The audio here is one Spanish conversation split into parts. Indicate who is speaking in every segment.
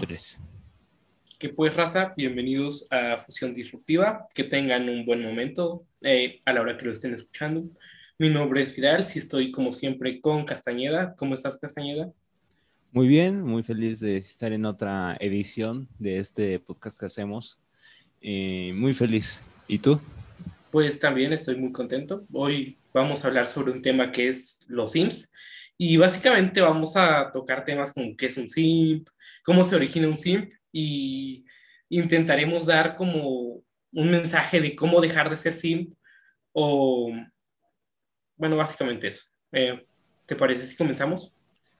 Speaker 1: Tres.
Speaker 2: Que pues, raza, bienvenidos a Fusión Disruptiva. Que tengan un buen momento eh, a la hora que lo estén escuchando. Mi nombre es Vidal, si estoy como siempre con Castañeda. ¿Cómo estás, Castañeda?
Speaker 1: Muy bien, muy feliz de estar en otra edición de este podcast que hacemos. Eh, muy feliz. ¿Y tú?
Speaker 2: Pues también estoy muy contento. Hoy vamos a hablar sobre un tema que es los Sims. Y básicamente vamos a tocar temas como qué es un simp, cómo se origina un simp y intentaremos dar como un mensaje de cómo dejar de ser simp o, bueno, básicamente eso. Eh, ¿Te parece si comenzamos?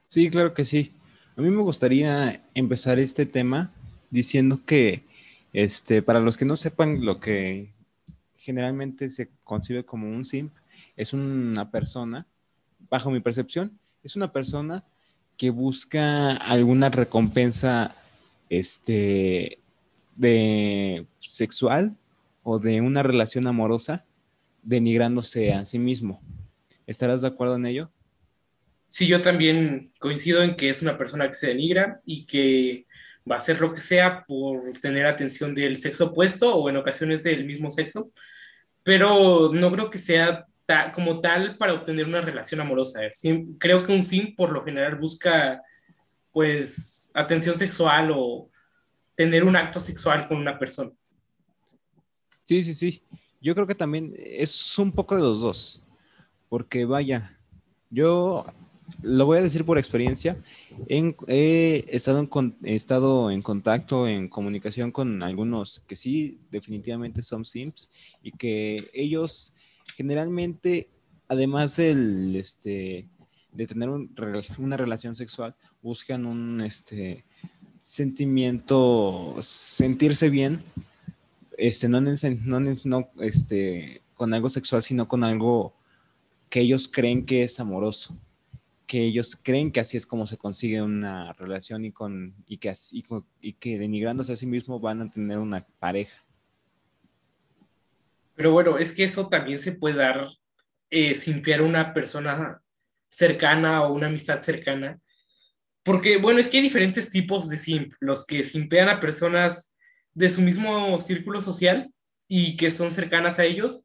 Speaker 1: Sí, claro que sí. A mí me gustaría empezar este tema diciendo que, este, para los que no sepan lo que generalmente se concibe como un simp, es una persona, bajo mi percepción, es una persona que busca alguna recompensa este, de sexual o de una relación amorosa denigrándose a sí mismo. ¿Estarás de acuerdo en ello?
Speaker 2: Sí, yo también coincido en que es una persona que se denigra y que va a hacer lo que sea por tener atención del sexo opuesto o en ocasiones del mismo sexo, pero no creo que sea como tal para obtener una relación amorosa. creo que un sim por lo general busca pues atención sexual o tener un acto sexual con una persona.
Speaker 1: Sí, sí, sí. Yo creo que también es un poco de los dos, porque vaya, yo lo voy a decir por experiencia, he estado en, he estado en contacto, en comunicación con algunos que sí, definitivamente son Sims y que ellos generalmente, además del, este, de tener una relación sexual, buscan un este, sentimiento, sentirse bien, este, no, no, no este, con algo sexual, sino con algo que ellos creen que es amoroso, que ellos creen que así es como se consigue una relación y, con, y, que, así, y que denigrándose a sí mismo van a tener una pareja.
Speaker 2: Pero bueno, es que eso también se puede dar eh, a una persona cercana o una amistad cercana. Porque, bueno, es que hay diferentes tipos de simp. Los que simpean a personas de su mismo círculo social y que son cercanas a ellos.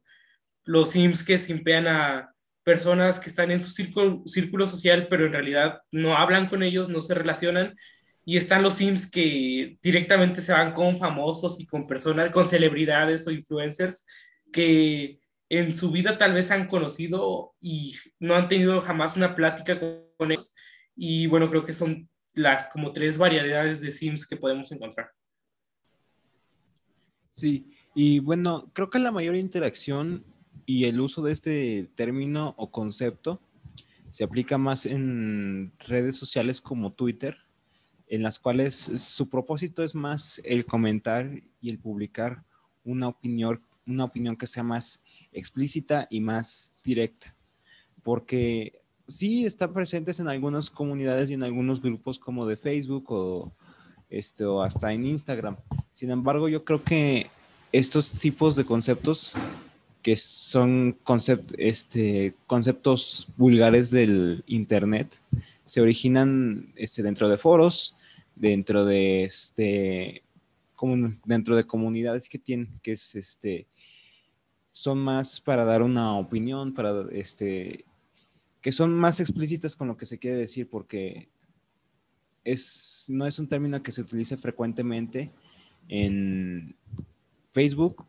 Speaker 2: Los simps que simpean a personas que están en su círculo, círculo social, pero en realidad no hablan con ellos, no se relacionan. Y están los sims que directamente se van con famosos y con personas, con celebridades o influencers que en su vida tal vez han conocido y no han tenido jamás una plática con ellos. Y bueno, creo que son las como tres variedades de Sims que podemos encontrar.
Speaker 1: Sí, y bueno, creo que la mayor interacción y el uso de este término o concepto se aplica más en redes sociales como Twitter, en las cuales su propósito es más el comentar y el publicar una opinión una opinión que sea más explícita y más directa. Porque sí están presentes en algunas comunidades y en algunos grupos como de Facebook o, este, o hasta en Instagram. Sin embargo, yo creo que estos tipos de conceptos que son este, conceptos vulgares del Internet, se originan este, dentro de foros, dentro de, este, dentro de comunidades que tienen, que es este, son más para dar una opinión, para este, que son más explícitas con lo que se quiere decir, porque es, no es un término que se utilice frecuentemente en Facebook,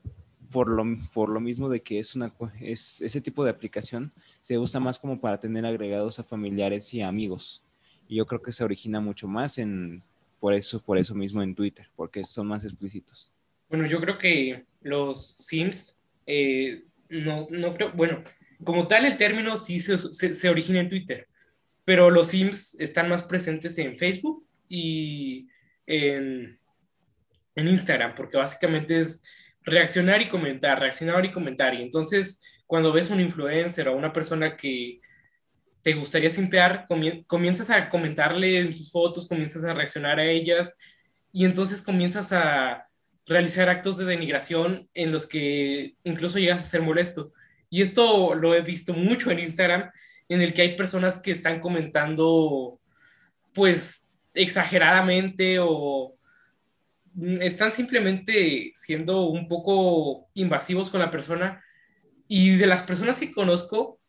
Speaker 1: por lo, por lo mismo de que es una, es, ese tipo de aplicación se usa más como para tener agregados a familiares y amigos. Y yo creo que se origina mucho más en, por eso, por eso mismo en Twitter, porque son más explícitos.
Speaker 2: Bueno, yo creo que los Sims eh, no, no creo, bueno, como tal el término sí se, se, origina en Twitter, pero los Sims están más presentes en Facebook y en, en Instagram, porque básicamente es reaccionar y comentar, reaccionar y comentar. Y entonces, cuando ves un influencer o una persona que te gustaría simpear, comienzas a comentarle en sus fotos, comienzas a reaccionar a ellas y entonces comienzas a realizar actos de denigración en los que incluso llegas a ser molesto. Y esto lo he visto mucho en Instagram, en el que hay personas que están comentando, pues, exageradamente o están simplemente siendo un poco invasivos con la persona y de las personas que conozco,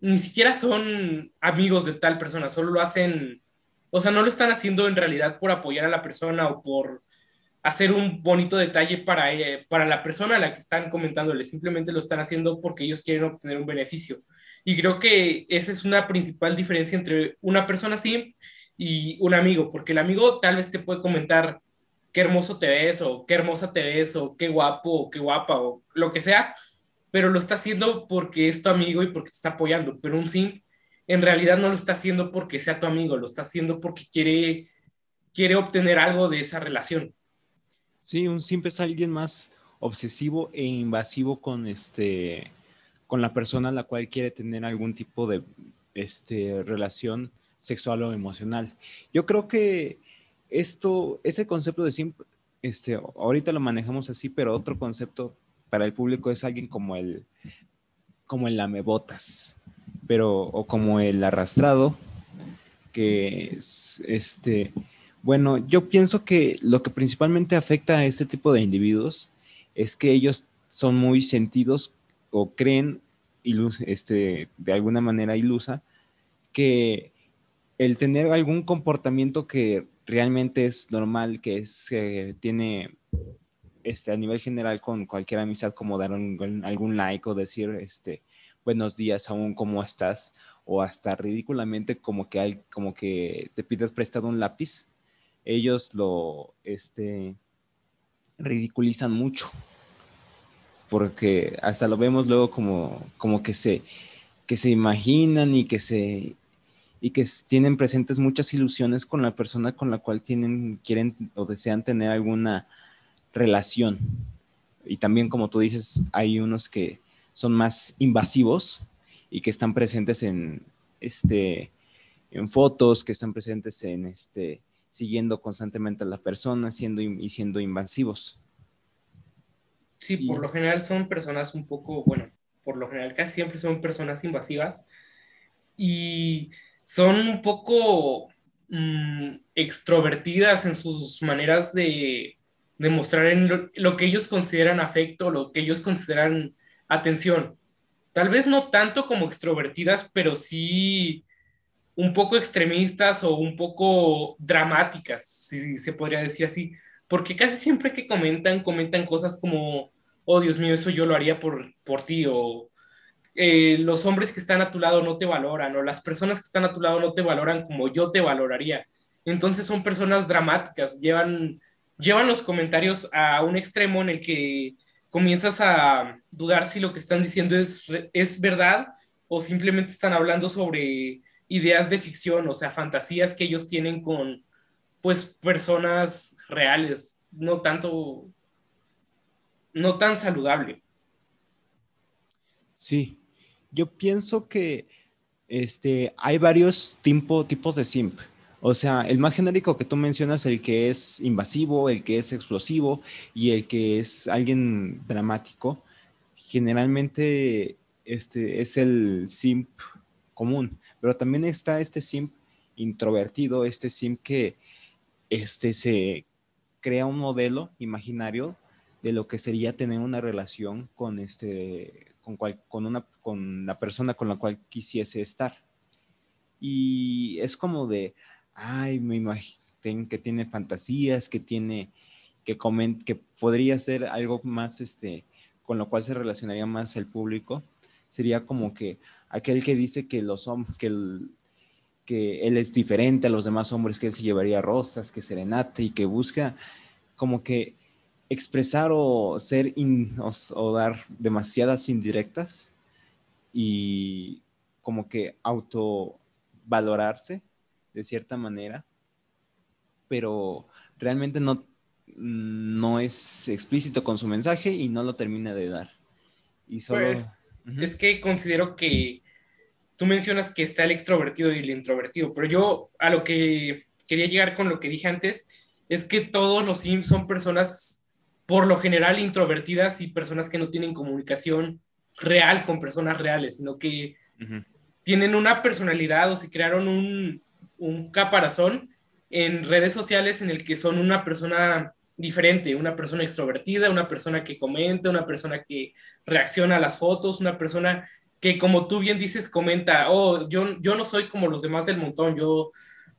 Speaker 2: ni siquiera son amigos de tal persona, solo lo hacen, o sea, no lo están haciendo en realidad por apoyar a la persona o por hacer un bonito detalle para, eh, para la persona a la que están comentándole, simplemente lo están haciendo porque ellos quieren obtener un beneficio. Y creo que esa es una principal diferencia entre una persona así y un amigo, porque el amigo tal vez te puede comentar qué hermoso te ves o qué hermosa te ves o qué guapo o qué guapa o lo que sea, pero lo está haciendo porque es tu amigo y porque te está apoyando, pero un simp en realidad no lo está haciendo porque sea tu amigo, lo está haciendo porque quiere, quiere obtener algo de esa relación.
Speaker 1: Sí, un simp es alguien más obsesivo e invasivo con este con la persona a la cual quiere tener algún tipo de este, relación sexual o emocional. Yo creo que esto, ese concepto de simp, este, ahorita lo manejamos así, pero otro concepto para el público es alguien como el, como el lamebotas, pero, o como el arrastrado, que es, este, bueno, yo pienso que lo que principalmente afecta a este tipo de individuos es que ellos son muy sentidos o creen este, de alguna manera ilusa que el tener algún comportamiento que realmente es normal, que es, tiene este, a nivel general con cualquier amistad, como dar algún like o decir este, buenos días aún, ¿cómo estás? O hasta ridículamente como que, hay, como que te pides prestado un lápiz ellos lo este, ridiculizan mucho, porque hasta lo vemos luego como, como que, se, que se imaginan y que se y que tienen presentes muchas ilusiones con la persona con la cual tienen, quieren o desean tener alguna relación. Y también, como tú dices, hay unos que son más invasivos y que están presentes en, este, en fotos, que están presentes en, este, siguiendo constantemente a la persona siendo, y siendo invasivos.
Speaker 2: Sí, por lo general son personas un poco, bueno, por lo general casi siempre son personas invasivas y son un poco mm, extrovertidas en sus maneras de demostrar en lo, lo, que ellos consideran afecto, lo que ellos consideran atención. Tal vez no tanto como extrovertidas, pero sí un poco extremistas o un poco dramáticas, si se podría decir así, porque casi siempre que comentan, comentan cosas como, oh Dios mío, eso yo lo haría por, por ti, o eh, los hombres que están a tu lado no te valoran, o las personas que están a tu lado no te valoran como yo te valoraría. Entonces son personas dramáticas, llevan, llevan los comentarios a un extremo en el que comienzas a dudar si lo que están diciendo es, es verdad o simplemente están hablando sobre ideas de ficción, o sea, fantasías que ellos tienen con, pues, personas reales, no tanto, no tan saludable.
Speaker 1: Sí, yo pienso que este, hay varios tipos de simp. O sea, el más genérico que tú mencionas, el que es invasivo, el que es explosivo y el que es alguien dramático, generalmente este, es el simp común. Pero también está este simp introvertido, este simp que este, se crea un modelo imaginario de lo que sería tener una relación con, este, con, con, una, con la persona con la cual quisiese estar. Y es como de, ay, me imagino que tiene fantasías, que tiene, que, coment, que podría ser algo más, este, con lo cual se relacionaría más el público. Sería como que, aquel que dice que los que, que él es diferente a los demás hombres, que él se llevaría rosas, que serenate y que busca como que expresar o ser o, dar demasiadas indirectas y como que autovalorarse de cierta manera, pero realmente no, no es explícito con su mensaje y no lo termina de dar. Y solo...
Speaker 2: Pues, es que considero que tú mencionas que está el extrovertido y el introvertido, pero yo a lo que quería llegar con lo que dije antes es que todos los Sims son personas por lo general introvertidas y personas que no tienen comunicación real con personas reales, sino que tienen una personalidad o se crearon un, un caparazón en redes sociales en el que son una persona diferente, una persona extrovertida, una persona que comenta, una persona que reacciona a las fotos, una persona que como tú bien dices comenta, oh, yo, yo no soy como los demás del montón, yo,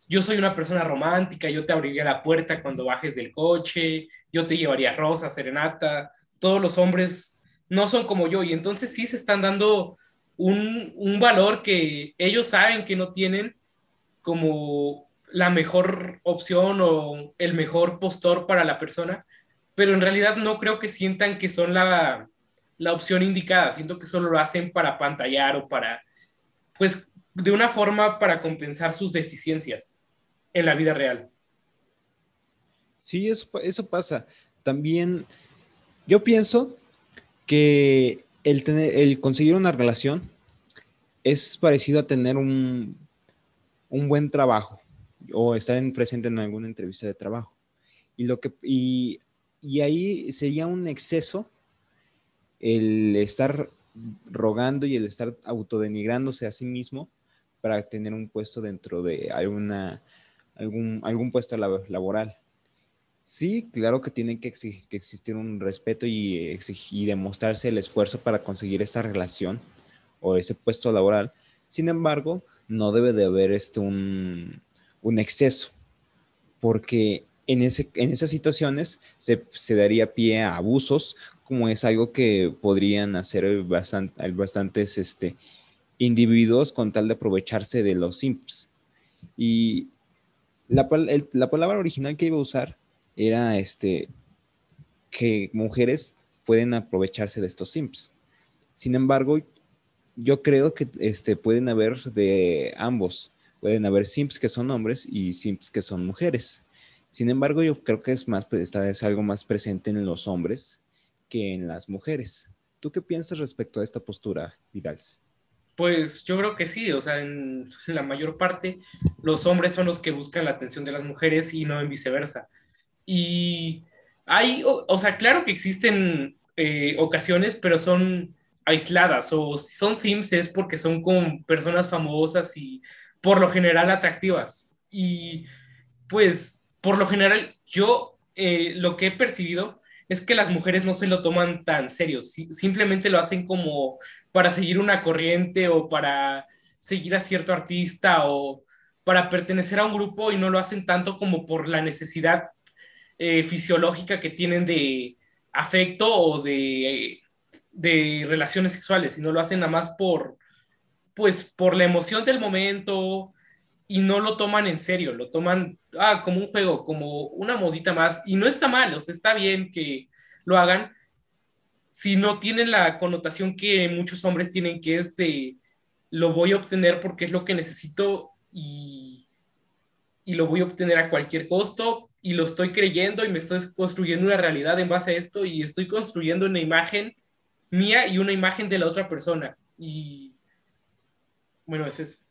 Speaker 2: yo soy una persona romántica, yo te abriría la puerta cuando bajes del coche, yo te llevaría rosa, serenata, todos los hombres no son como yo y entonces sí se están dando un, un valor que ellos saben que no tienen como la mejor opción o el mejor postor para la persona, pero en realidad no creo que sientan que son la, la opción indicada, siento que solo lo hacen para pantallar o para, pues, de una forma para compensar sus deficiencias en la vida real.
Speaker 1: Sí, eso, eso pasa. También yo pienso que el, tener, el conseguir una relación es parecido a tener un, un buen trabajo o estar en, presente en alguna entrevista de trabajo. Y, lo que, y, y ahí sería un exceso el estar rogando y el estar autodenigrándose a sí mismo para tener un puesto dentro de alguna, algún, algún puesto laboral. Sí, claro que tiene que, existir un respeto y, y demostrarse el esfuerzo para conseguir esa relación o ese puesto laboral. Sin embargo, no debe de haber este un, un exceso, porque en, ese, en esas situaciones se, se, daría pie a abusos, como es algo que podrían hacer bastante, bastantes este, individuos con tal de aprovecharse de los simps. Y la, la palabra original que iba a usar era este, que mujeres pueden aprovecharse de estos simps. Sin embargo, yo creo que este, pueden haber de ambos. Pueden haber simps que son hombres y simps que son mujeres. Sin embargo, yo creo que es más, pues, esta es algo más presente en los hombres que en las mujeres. ¿Tú qué piensas respecto a esta postura, Vidal?
Speaker 2: Pues yo creo que sí, o sea, en la mayor parte los hombres son los que buscan la atención de las mujeres y no en viceversa. Y hay, o, sea, claro que existen eh, ocasiones, pero son aisladas o son sims es porque son con personas famosas y por lo general atractivas. Y pues, por lo general, yo eh, lo que he percibido es que las mujeres no se lo toman tan serio, simplemente lo hacen como para seguir una corriente o para seguir a cierto artista o para pertenecer a un grupo y no lo hacen tanto como por la necesidad eh, fisiológica que tienen de afecto o de, de relaciones sexuales, sino lo hacen nada más por, pues por la emoción del momento y no lo toman en serio, lo toman ah, como un juego, como una modita más. Y no está mal, o sea, está bien que lo hagan si no tienen la connotación que muchos hombres tienen, que es de lo voy a obtener porque es lo que necesito y, y lo voy a obtener a cualquier costo y lo estoy creyendo y me estoy construyendo una realidad en base a esto y estoy construyendo una imagen mía y una imagen de la otra persona. Y bueno, ese es.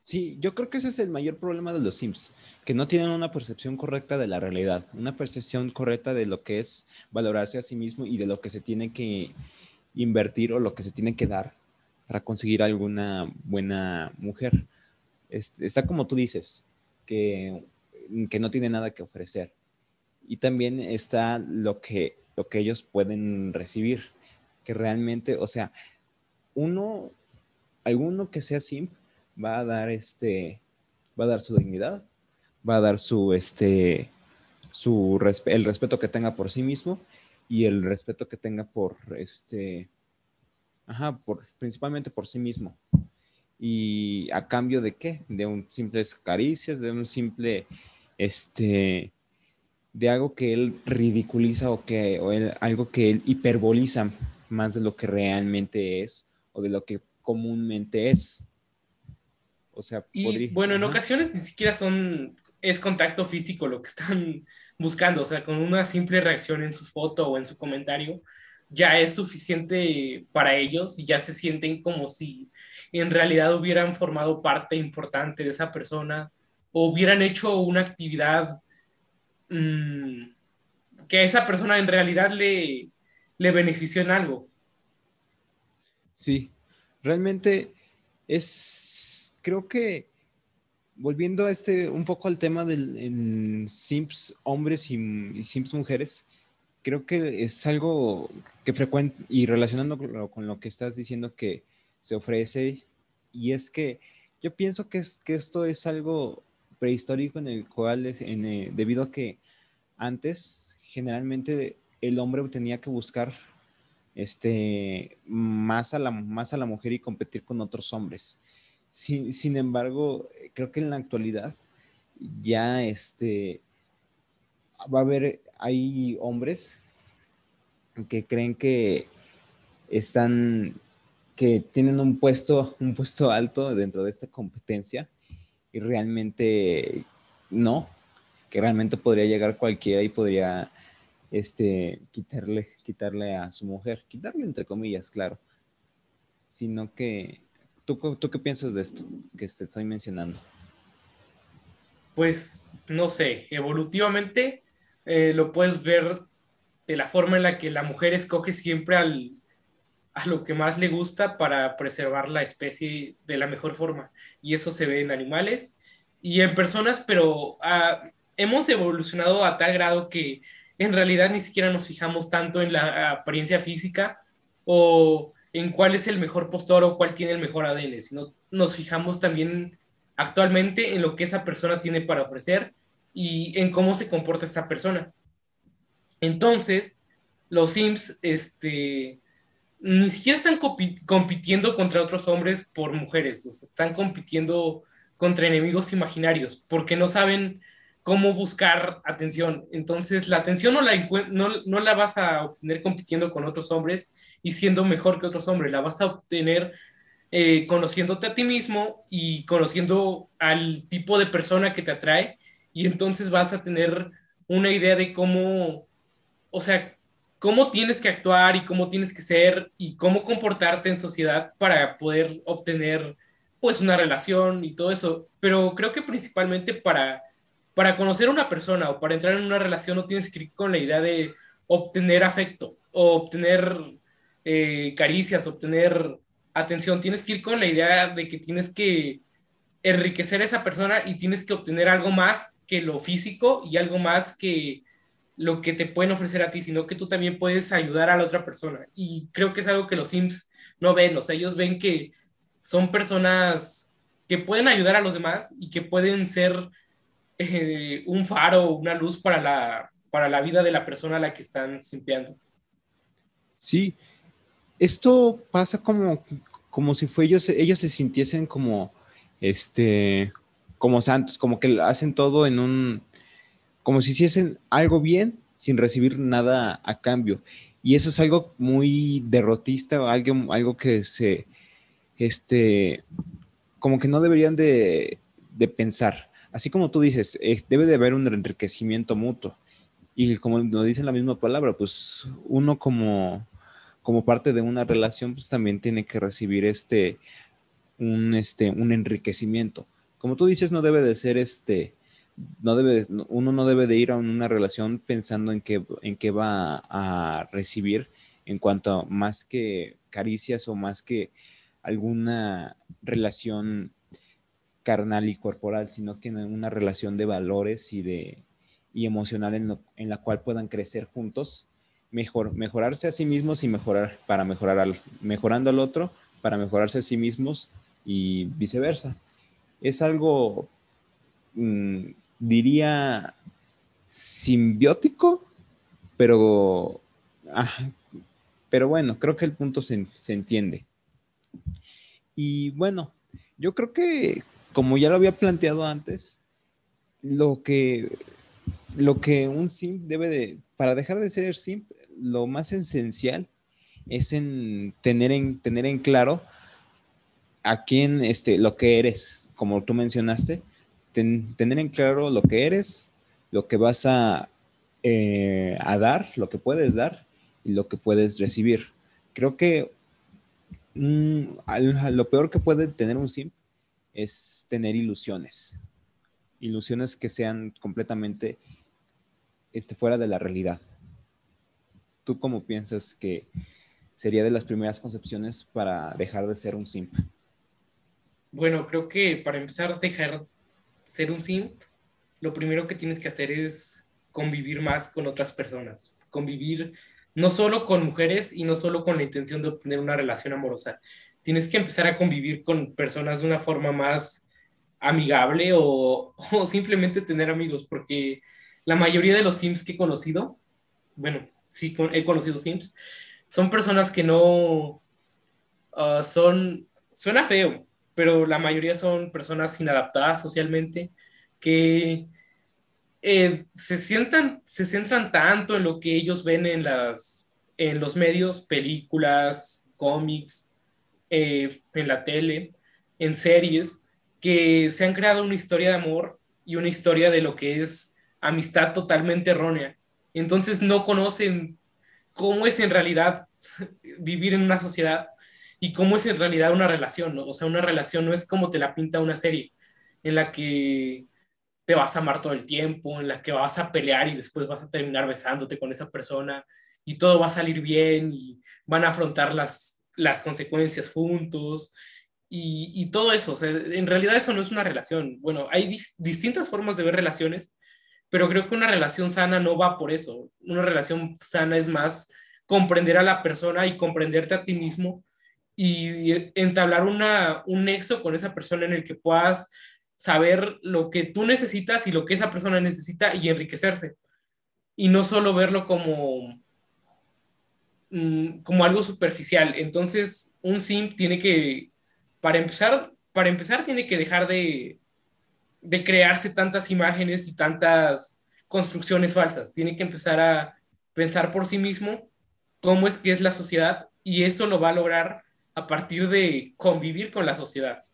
Speaker 1: Sí, yo creo que ese es el mayor problema de los Sims, que no tienen una percepción correcta de la realidad, una percepción correcta de lo que es valorarse a sí mismo y de lo que se tiene que invertir o lo que se tiene que dar para conseguir alguna buena mujer. está como tú dices, que, que no tiene nada que ofrecer. Y también está lo que, lo que ellos pueden recibir, que realmente, o sea, uno alguno que sea simp va a dar este, va a dar su dignidad, va a dar su, este, su el respeto que tenga por sí mismo y el respeto que tenga por, este, ajá, por, principalmente por sí mismo. ¿Y a cambio de qué? De un simples caricias, de un simple, este, de algo que él ridiculiza o que, o algo que él hiperboliza más de lo que realmente es o de lo que comúnmente es.
Speaker 2: O sea, y, bueno, en ocasiones ni siquiera son, es contacto físico lo que están buscando, o sea, con una simple reacción en su foto o en su comentario, ya es suficiente para ellos y ya se sienten como si en realidad hubieran formado parte importante de esa persona o hubieran hecho una actividad mm, que a esa persona en realidad le, le benefició en algo.
Speaker 1: Sí, realmente es, creo que volviendo a este, un poco al tema del simps hombres y, simps mujeres, creo que es algo que frecuente y relacionando con lo, que estás diciendo que se ofrece, y es que yo pienso que, es, que esto es algo prehistórico en el cual, en, eh, debido a que antes generalmente el hombre tenía que buscar este, más, a la, más a la mujer y competir con otros hombres. Sin, sin embargo, creo que en la actualidad ya este, va a haber, hay hombres que creen que están, que tienen un puesto, un puesto alto dentro de esta competencia y realmente no, que realmente podría llegar cualquiera y podría este, quitarle, quitarle a su mujer, quitarle entre comillas, claro, sino que ¿Tú, qué piensas de esto que te estoy mencionando?
Speaker 2: Pues no sé, evolutivamente eh, lo puedes ver de la forma en la que la mujer escoge siempre al, a lo que más le gusta para preservar la especie de la mejor forma. Y eso se ve en animales y en personas, pero ah, hemos evolucionado a tal grado que en realidad ni siquiera nos fijamos tanto en la apariencia física o en cuál es el mejor postor o cuál tiene el mejor ADN, sino nos fijamos también actualmente en lo que esa persona tiene para ofrecer y en cómo se comporta esa persona. Entonces, los Sims, este, ni siquiera están compitiendo contra otros hombres por mujeres, están compitiendo contra enemigos imaginarios, porque no saben cómo buscar atención. Entonces, la atención no la, no, no la vas a obtener compitiendo con otros hombres y siendo mejor que otros hombres, la vas a obtener eh, conociéndote a ti mismo y conociendo al tipo de persona que te atrae y entonces vas a tener una idea de cómo, o sea, cómo tienes que actuar y cómo tienes que ser y cómo comportarte en sociedad para poder obtener pues una relación y todo eso. Pero creo que principalmente para para conocer a una persona o para entrar en una relación no tienes que ir con la idea de obtener afecto o obtener eh, caricias, obtener atención. Tienes que ir con la idea de que tienes que enriquecer a esa persona y tienes que obtener algo más que lo físico y algo más que lo que te pueden ofrecer a ti, sino que tú también puedes ayudar a la otra persona. Y creo que es algo que los Sims no ven, o sea, ellos ven que son personas que pueden ayudar a los demás y que pueden ser eh, un faro, una luz para la, para la vida de la persona a la que están simpiando.
Speaker 1: Sí, esto pasa como, como si fue ellos, ellos se sintiesen como, este, como santos, como que hacen todo en un, como si hiciesen algo bien sin recibir nada a cambio. Y eso es algo muy derrotista, algo, algo que se, este, como que no deberían de, de pensar así como tú dices, debe de haber un enriquecimiento mutuo. Y como lo dice la misma palabra, pues uno como, como parte de una relación, pues también tiene que recibir este un, este, un enriquecimiento. Como tú dices, no debe de ser este, no debe, uno no debe de ir a una relación pensando en qué, en qué va a recibir en cuanto más que caricias o más que alguna relación carnal y corporal, sino que en una relación de valores y, de, y emocional en, la cual puedan crecer juntos, mejor, mejorarse a sí mismos y mejorar para mejorar al, mejorando al otro, para mejorarse a sí mismos y viceversa. Es algo, mm, diría, simbiótico, pero, ah, pero bueno, creo que el punto se, se entiende. Y bueno, yo creo que como ya lo había planteado antes, lo que, lo que un simp debe de, para dejar de ser simp, lo más esencial es en tener en, tener en claro a quién, este, lo que eres, como tú mencionaste, tener en claro lo que eres, lo que vas a, eh, a dar, lo que puedes dar y lo que puedes recibir. Creo que lo peor que puede tener un simp es tener ilusiones, ilusiones que sean completamente este, fuera de la realidad. ¿Tú cómo piensas que sería de las primeras concepciones para dejar de ser un simp?
Speaker 2: Bueno, creo que para empezar, dejar ser un simp, lo primero que tienes que hacer es convivir más con otras personas, convivir no solo con mujeres y no solo con la intención de obtener una relación amorosa. Tienes que empezar a convivir con personas de una forma más amigable o, simplemente tener amigos, porque la mayoría de los Sims que he conocido, bueno, sí he conocido Sims, son personas que no ah, son, suena feo, pero la mayoría son personas inadaptadas socialmente que eh, se, sientan, se centran tanto en lo que ellos ven en, las, en los medios, películas, cómics, eh, en la tele, en series, que se han creado una historia de amor y una historia de lo que es amistad totalmente errónea. Entonces no conocen cómo es en realidad vivir en una sociedad y cómo es en realidad una relación, O sea, una relación no es como te la pinta una serie en la que te vas a amar todo el tiempo, en la que vas a pelear y después vas a terminar besándote con esa persona y todo va a salir bien y van a afrontar las, las consecuencias juntos y, todo eso. en realidad eso no es una relación. Bueno, hay distintas formas de ver relaciones, pero creo que una relación sana no va por eso. Una relación sana es más comprender a la persona y comprenderte a ti mismo y entablar una, un nexo con esa persona en el que puedas saber lo que tú necesitas y lo que esa persona necesita y enriquecerse. Y no solo verlo como, mm, como algo superficial. Entonces, un sim tiene que para empezar, para empezar tiene que dejar de, de crearse tantas imágenes y tantas construcciones falsas. Tiene que empezar a pensar por sí mismo cómo es que es la sociedad y eso lo va a lograr a partir de convivir con la sociedad.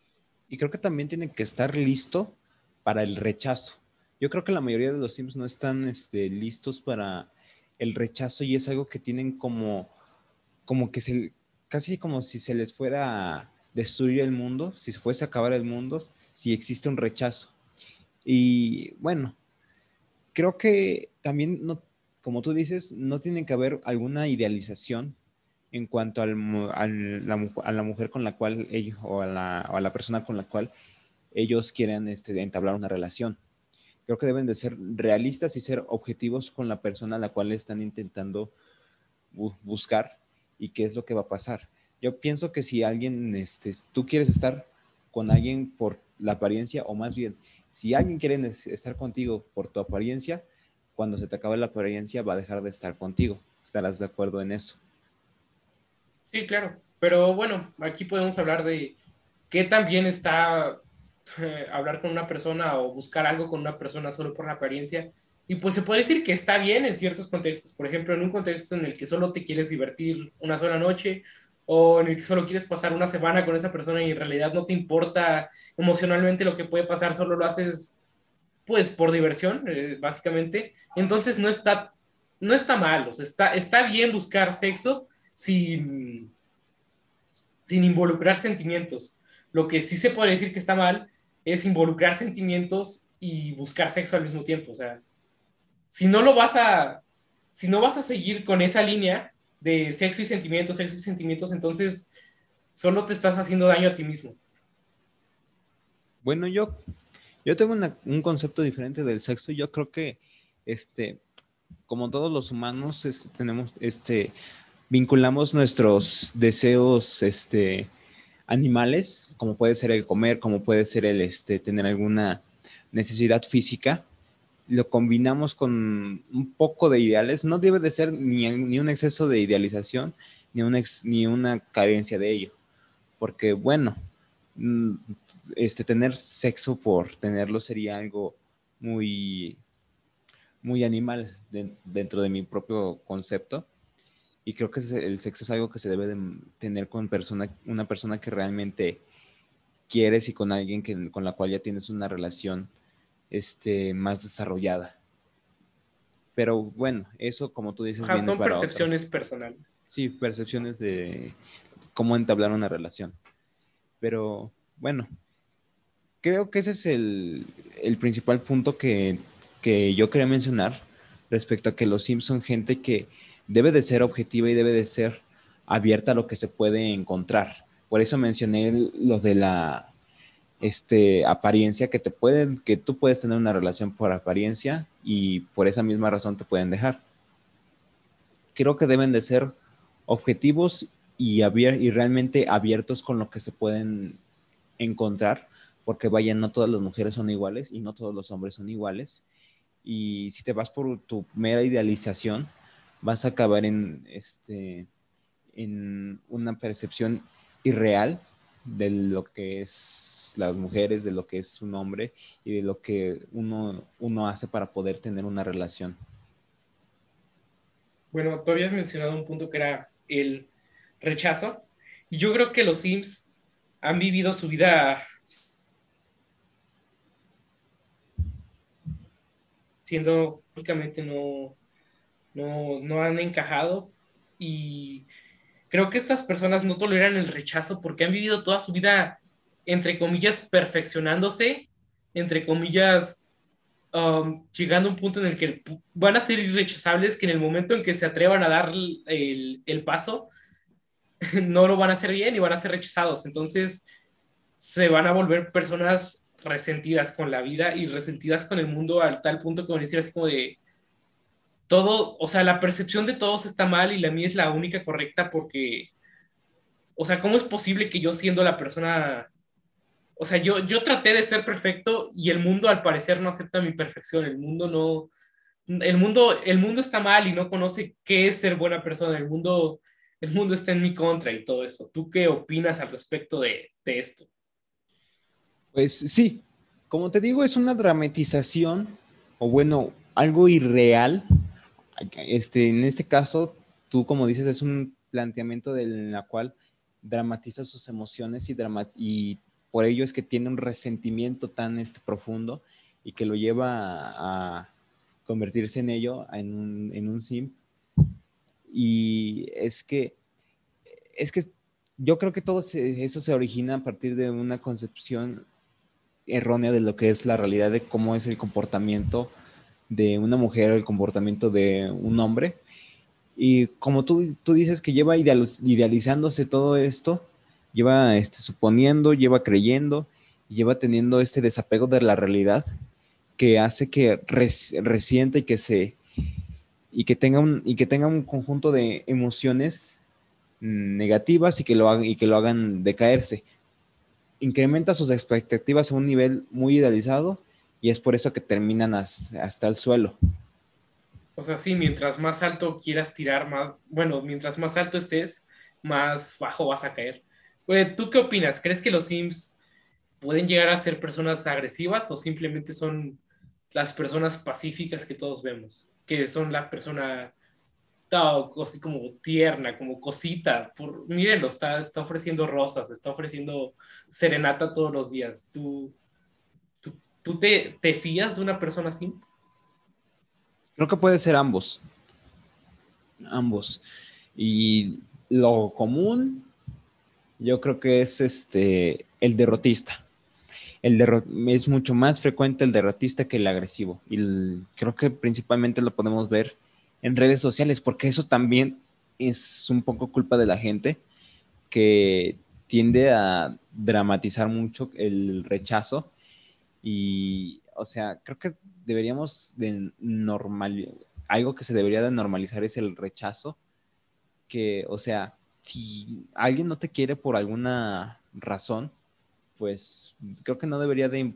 Speaker 1: Y creo que también tiene que estar listo para el rechazo. Yo creo que la mayoría de los Sims no están este, listos para el rechazo y es algo que tienen como, como que se, casi como si se les fuera destruir el mundo, si se fuese a acabar el mundo, si existe un rechazo. Y bueno, creo que también, no, como tú dices, no tiene que haber alguna idealización en cuanto al, a la mujer con la cual ellos, o a la, persona con la cual ellos quieren este, entablar una relación. Creo que deben de ser realistas y ser objetivos con la persona a la cual están intentando buscar y qué es lo que va a pasar. Yo pienso que si alguien, este, tú quieres estar con alguien por la apariencia, o más bien, si alguien quiere estar contigo por tu apariencia, cuando se te acabe la apariencia va a dejar de estar contigo. ¿Estarás de acuerdo en eso?
Speaker 2: Sí, claro. Pero bueno, aquí podemos hablar de qué también está hablar con una persona o buscar algo con una persona solo por la apariencia. Y pues se puede decir que está bien en ciertos contextos. Por ejemplo, en un contexto en el que solo te quieres divertir una sola noche o en el que solo quieres pasar una semana con esa persona y en realidad no te importa emocionalmente lo que puede pasar, solo lo haces pues por diversión, eh, básicamente. Entonces no está, no está mal, o sea, está, está bien buscar sexo sin, sin involucrar sentimientos. Lo que sí se puede decir que está mal es involucrar sentimientos y buscar sexo al mismo tiempo. O sea, si no lo vas a, si no vas a seguir con esa línea, de sexo y sentimientos, sexo y sentimientos, entonces solo te estás haciendo daño a ti mismo.
Speaker 1: Bueno, yo, yo tengo un concepto diferente del sexo. Yo creo que, este, como todos los humanos, este, tenemos, este, vinculamos nuestros deseos, este, animales, como puede ser el comer, como puede ser el, este, tener alguna necesidad física, lo combinamos con un poco de ideales, no debe de ser ni, ni un exceso de idealización, ni, ni una carencia de ello. Porque, bueno, mm, este, tener sexo por tenerlo sería algo muy, muy animal dentro de mi propio concepto. Y creo que el sexo es algo que se debe de tener con persona, una persona que realmente quieres y con alguien que, con la cual ya tienes una relación este, más desarrollada. Pero bueno, eso como tú dices...
Speaker 2: son percepciones personales.
Speaker 1: Sí, percepciones de cómo entablar una relación. Pero bueno, creo que ese es el, principal punto que, que, yo quería mencionar respecto a que los Sims son gente que debe de ser objetiva y debe de ser abierta a lo que se puede encontrar. Por eso mencioné lo de la este, apariencia que te pueden, que tú puedes tener una relación por apariencia y por esa misma razón te pueden dejar. Creo que deben de ser objetivos y, y realmente abiertos con lo que se pueden encontrar, porque vaya, no todas las mujeres son iguales y no todos los hombres son iguales. Y si te vas por tu mera idealización, vas a acabar en, este, en una percepción irreal de lo que es las mujeres, de lo que es un hombre y de lo que uno, uno hace para poder tener una relación.
Speaker 2: Bueno, tú habías mencionado un punto que era el rechazo. Y yo creo que los Sims han vivido su vida siendo únicamente no, no, no han encajado y creo que estas personas no toleran el rechazo porque han vivido toda su vida, entre comillas, perfeccionándose, entre comillas, um, llegando a un punto en el que van a ser irrechazables, que en el momento en que se atrevan a dar el, el paso, no lo van a hacer bien y van a ser rechazados. Entonces, se van a volver personas resentidas con la vida y resentidas con el mundo al tal punto que van a decir así como de, todo, o sea, la percepción de todos está mal y la mía es la única correcta porque, o sea, ¿cómo es posible que yo siendo la persona, o sea, yo, yo traté de ser perfecto y el mundo al parecer no acepta mi perfección, el mundo no, el mundo, el mundo está mal y no conoce qué es ser buena persona, el mundo, el mundo está en mi contra y todo eso. ¿Tú qué opinas al respecto de, de esto?
Speaker 1: Pues sí, como te digo, es una dramatización o bueno, algo irreal este, en este caso, tú como dices, es un planteamiento en la cual dramatiza sus emociones y, y por ello es que tiene un resentimiento tan este, profundo y que lo lleva a, convertirse en ello, en un, en un sim. Y es que, es que yo creo que todo eso se origina a partir de una concepción errónea de lo que es la realidad de cómo es el comportamiento de una mujer, el comportamiento de un hombre. Y como tú, tú dices que lleva idealizándose todo esto, lleva este, suponiendo, lleva creyendo, lleva teniendo este desapego de la realidad que hace que resiente y que se y que tenga un y que tenga un conjunto de emociones negativas y que lo y que lo hagan decaerse. Incrementa sus expectativas a un nivel muy idealizado y es por eso que terminan hasta el suelo.
Speaker 2: O sea, sí, mientras más alto quieras tirar, más, bueno, mientras más alto estés, más bajo vas a caer. ¿Tú qué opinas? ¿Crees que los Sims pueden llegar a ser personas agresivas o simplemente son las personas pacíficas que todos vemos? Que son la persona así como tierna, como cosita. Por, mírenlo, está, está ofreciendo rosas, está ofreciendo serenata todos los días. ¿Tú, ¿Tú te, fías de una persona así?
Speaker 1: Creo que puede ser ambos. Ambos. Y lo común, yo creo que es este el derrotista. El es mucho más frecuente el derrotista que el agresivo. Y creo que principalmente lo podemos ver en redes sociales, porque eso también es un poco culpa de la gente que tiende a dramatizar mucho el rechazo y, o sea, creo que deberíamos de normal, algo que se debería de normalizar es el rechazo, que, o sea, si alguien no te quiere por alguna razón, pues creo que no debería de,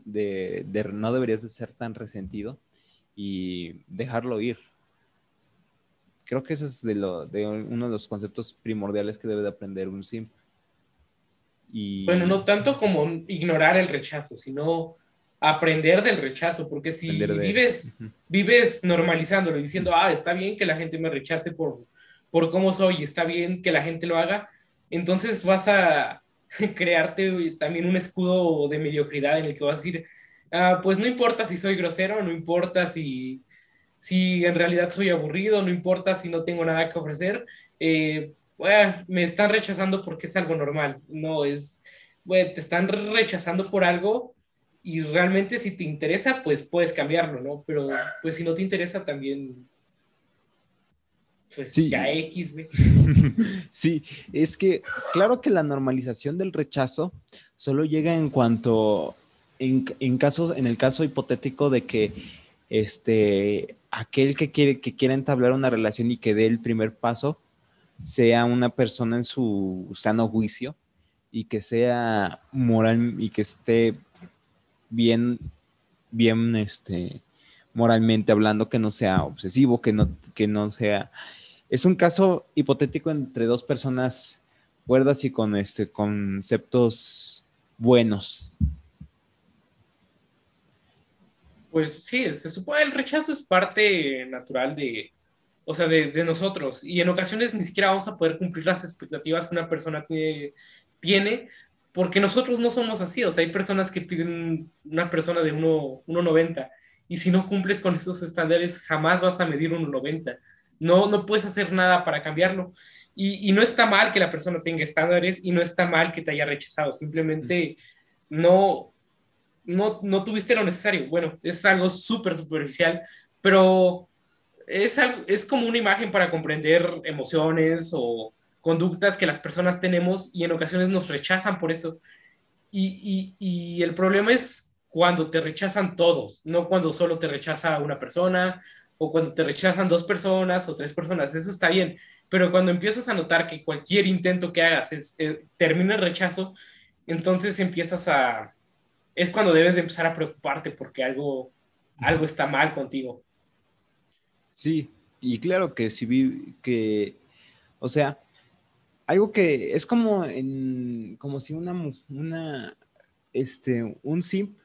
Speaker 1: no deberías de ser tan resentido y dejarlo ir. Creo que ese es de, lo, de uno de los conceptos primordiales que debe de aprender un sim.
Speaker 2: Y... Bueno, no tanto como ignorar el rechazo, sino aprender del rechazo, porque si vives, vives normalizándolo, diciendo, ah, está bien que la gente me rechace por, por cómo soy, está bien que la gente lo haga, entonces vas a crearte también un escudo de mediocridad en el que vas a decir, ah, pues no importa si soy grosero, no importa si, si en realidad soy aburrido, no importa si no tengo nada que ofrecer, eh, me están rechazando porque es algo normal, no es, te están rechazando por algo y realmente si te interesa, pues puedes cambiarlo, ¿no? Pero pues si no te interesa también, Pues sí. ya X, güey.
Speaker 1: sí, es que claro que la normalización del rechazo solo llega en cuanto, en, en, casos, en el caso hipotético de que este, aquel que quiere, que quiera entablar una relación y que dé el primer paso sea una persona en su sano juicio y que sea moral y que esté bien, bien, este, moralmente hablando, que no sea obsesivo, que no, que no sea... Es un caso hipotético entre dos personas cuerdas y con este, conceptos buenos.
Speaker 2: Pues sí, se supone el rechazo es parte natural de, o sea, de, nosotros. Y en ocasiones ni siquiera vamos a poder cumplir las expectativas que una persona tiene porque nosotros no somos así. O sea, hay personas que piden una persona de 1,90 y si no cumples con esos estándares, jamás vas a medir 1,90. No, no puedes hacer nada para cambiarlo. Y, no está mal que la persona tenga estándares y no está mal que te haya rechazado. Simplemente no, no, no tuviste lo necesario. Bueno, es algo súper superficial, pero es, es como una imagen para comprender emociones o conductas que las personas tenemos y en ocasiones nos rechazan por eso. Y, y, el problema es cuando te rechazan todos, no cuando solo te rechaza una persona o cuando te rechazan dos personas o tres personas, eso está bien, pero cuando empiezas a notar que cualquier intento que hagas es, termina en rechazo, entonces empiezas a... Es cuando debes de empezar a preocuparte porque algo, algo está mal contigo.
Speaker 1: Sí, y claro que si vi que, o sea, algo que es como en, como si una, una, este, un simp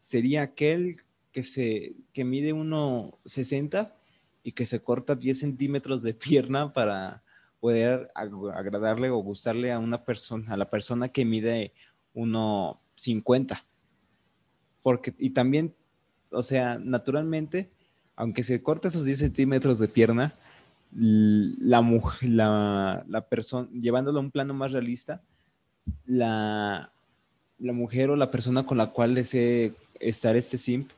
Speaker 1: sería aquel que se, que mide 1,60 y que se corta 10 centímetros de pierna para poder agradarle o gustarle a una persona, a la persona que mide 1,50. Porque, y también, o sea, naturalmente, aunque se corte esos 10 centímetros de pierna, la, mujer, la, la persona, llevándolo a un plano más realista, la, la mujer o la persona con la cual desee estar este simp,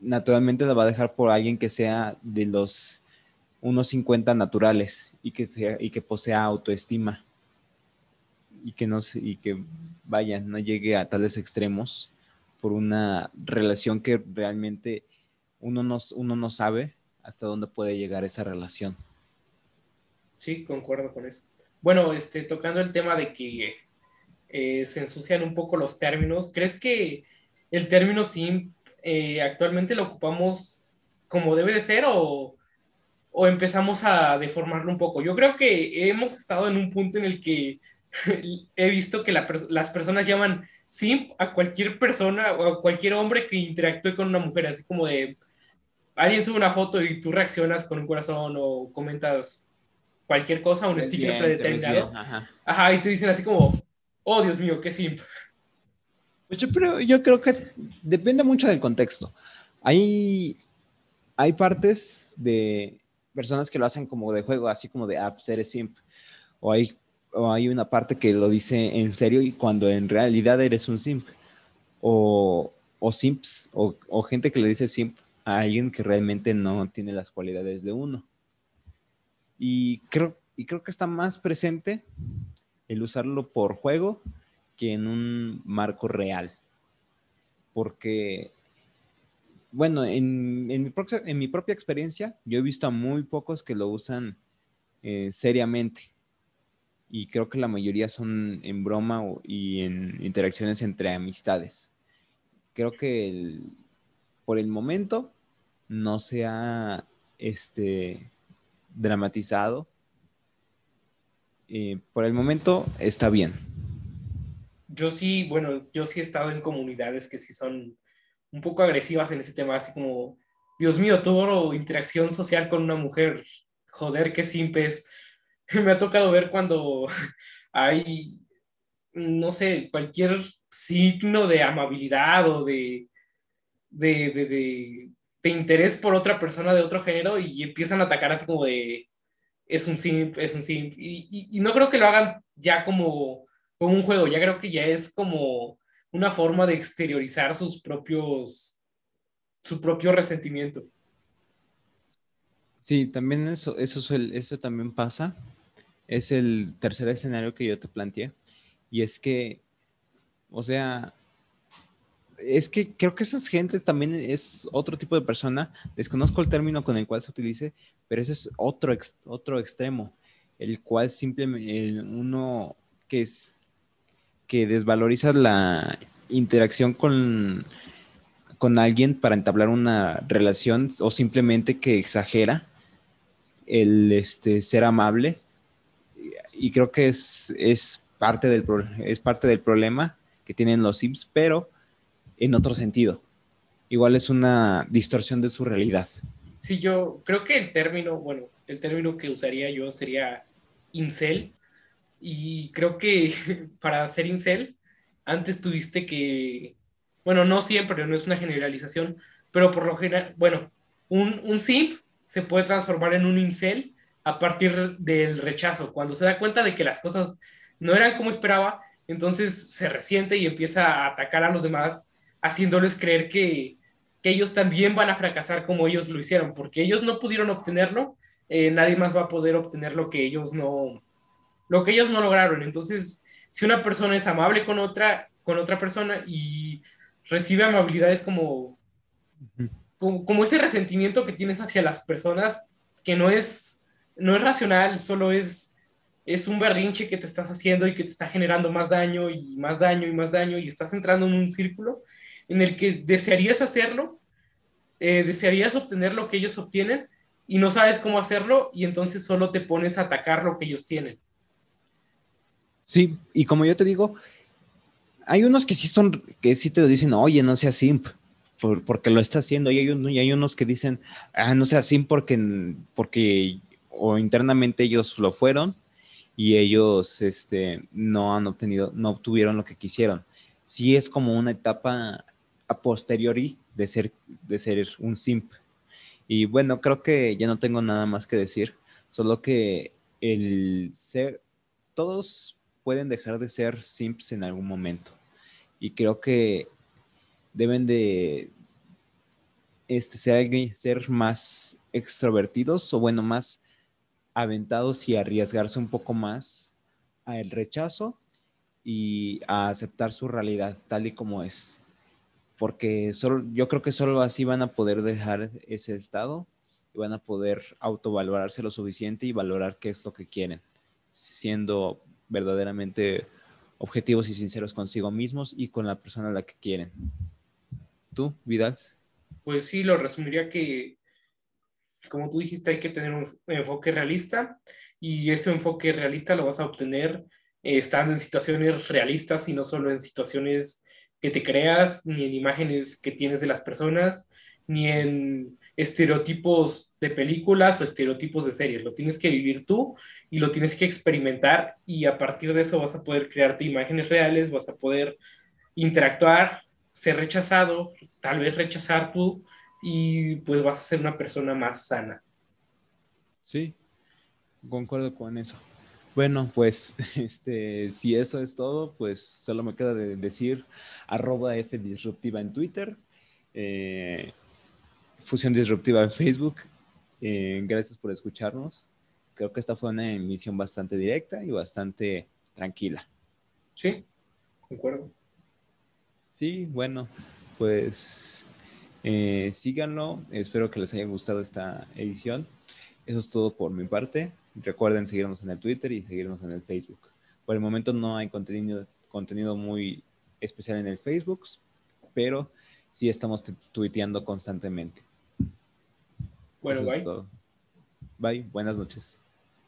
Speaker 1: naturalmente la va a dejar por alguien que sea de los unos 50 naturales y que, sea, y que posea autoestima y que no y que vaya, no llegue a tales extremos por una relación que realmente uno no, uno no sabe hasta dónde puede llegar esa relación.
Speaker 2: Sí, concuerdo con eso. Bueno, este, tocando el tema de que eh, se ensucian un poco los términos, ¿crees que el término sim eh, actualmente lo ocupamos como debe de ser o, o empezamos a deformarlo un poco? Yo creo que hemos estado en un punto en el que he visto que las personas llaman simp a cualquier persona o a cualquier hombre que interactúe con una mujer, así como de alguien sube una foto y tú reaccionas con un corazón o comentas cualquier cosa, un sticker predeterminado. Ajá. y te dicen así como, oh Dios mío, qué simp.
Speaker 1: Pues yo, creo, yo creo que depende mucho del contexto. Hay, hay partes de personas que lo hacen como de juego, así como de, ah, pues eres simp. O hay, o hay una parte que lo dice en serio y cuando en realidad eres un simp. O, o simps, o, o gente que le dice simp a alguien que realmente no tiene las cualidades de uno. Y creo, y creo que está más presente el usarlo por juego que en un marco real. Porque, bueno, en, en, mi, propia experiencia, yo he visto a muy pocos que lo usan eh, seriamente. Y creo que la mayoría son en broma y en interacciones entre amistades. Creo que por el momento no se ha este, dramatizado. Eh, por el momento está bien.
Speaker 2: Yo sí, bueno, yo sí he estado en comunidades que sí son un poco agresivas en ese tema, así como, Dios mío, tuvo interacción social con una mujer, joder, qué simples. Me ha tocado ver cuando hay, no sé, cualquier signo de amabilidad o de, de, interés por otra persona de otro género y empiezan a atacar así como de es un simp, es un simp. Y, y, no creo que lo hagan ya como, como un juego, ya creo que ya es como una forma de exteriorizar sus propios, su propio resentimiento.
Speaker 1: Sí, también eso, eso, eso también pasa. Es el tercer escenario que yo te planteé. Y es que, o sea, es que creo que esa gente también es otro tipo de persona. Desconozco el término con el cual se utilice, pero ese es otro, otro extremo, el cual simplemente uno que es que desvaloriza la interacción con, con alguien para entablar una relación o simplemente que exagera el este, ser amable. Y creo que es, es, parte del, es parte del problema que tienen los Sims, pero en otro sentido. Igual es una distorsión de su realidad.
Speaker 2: Sí, yo creo que el término, bueno, el término que usaría yo sería incel. Y creo que para ser incel, antes tuviste que, bueno, no siempre, no es una generalización, pero por lo general, bueno, un, un simp se puede transformar en un incel a partir del rechazo. Cuando se da cuenta de que las cosas no eran como esperaba, entonces se resiente y empieza a atacar a los demás haciéndoles creer que, ellos también van a fracasar como ellos lo hicieron, porque ellos no pudieron obtenerlo, eh, nadie más va a poder obtener lo que ellos no, lo que ellos no lograron. Entonces, si una persona es amable con otra, con otra persona y recibe amabilidades como, como, ese resentimiento que tienes hacia las personas, que no es, no es racional, solo es, es un berrinche que te estás haciendo y que te está generando más daño y más daño y más daño y estás entrando en un círculo en el que desearías hacerlo, eh, desearías obtener lo que ellos obtienen y no sabes cómo hacerlo y entonces solo te pones a atacar lo que ellos tienen.
Speaker 1: Sí, y como yo te digo, hay unos que sí son, que sí te dicen, oye, no seas simp, porque lo está haciendo, y hay, unos que dicen, ah, no seas simp porque, porque o internamente ellos lo fueron y ellos este, no han obtenido, no obtuvieron lo que quisieron. Sí es como una etapa a posteriori de ser, de ser un simp. Y bueno, creo que ya no tengo nada más que decir, solo que el ser, todos pueden dejar de ser simps en algún momento. Y creo que deben de este, ser, ser más extrovertidos o bueno, más aventados y arriesgarse un poco más al rechazo y a aceptar su realidad tal y como es porque solo, yo creo que solo así van a poder dejar ese estado y van a poder autovalorarse lo suficiente y valorar qué es lo que quieren, siendo verdaderamente objetivos y sinceros consigo mismos y con la persona a la que quieren. ¿Tú, Vidal?
Speaker 2: Pues sí, lo resumiría que, como tú dijiste, hay que tener un enfoque realista y ese enfoque realista lo vas a obtener eh, estando en situaciones realistas y no solo en situaciones que te creas, ni en imágenes que tienes de las personas, ni en estereotipos de películas o estereotipos de series. Lo tienes que vivir tú y lo tienes que experimentar y a partir de eso vas a poder crearte imágenes reales, vas a poder interactuar, ser rechazado, tal vez rechazar tú y pues vas a ser una persona más sana.
Speaker 1: Sí, concuerdo con eso. Bueno, pues este, si eso es todo, pues solo me queda de decir arroba F Disruptiva en Twitter, eh, Fusión Disruptiva en Facebook. Eh, gracias por escucharnos. Creo que esta fue una emisión bastante directa y bastante tranquila.
Speaker 2: Sí, concuerdo.
Speaker 1: Sí, bueno, pues eh, síganlo. Espero que les haya gustado esta edición. Eso es todo por mi parte. Recuerden seguirnos en el Twitter y seguirnos en el Facebook. Por el momento no hay contenido, contenido muy especial en el Facebook, pero sí estamos tuiteando constantemente.
Speaker 2: Bueno, bye.
Speaker 1: Bye, buenas noches.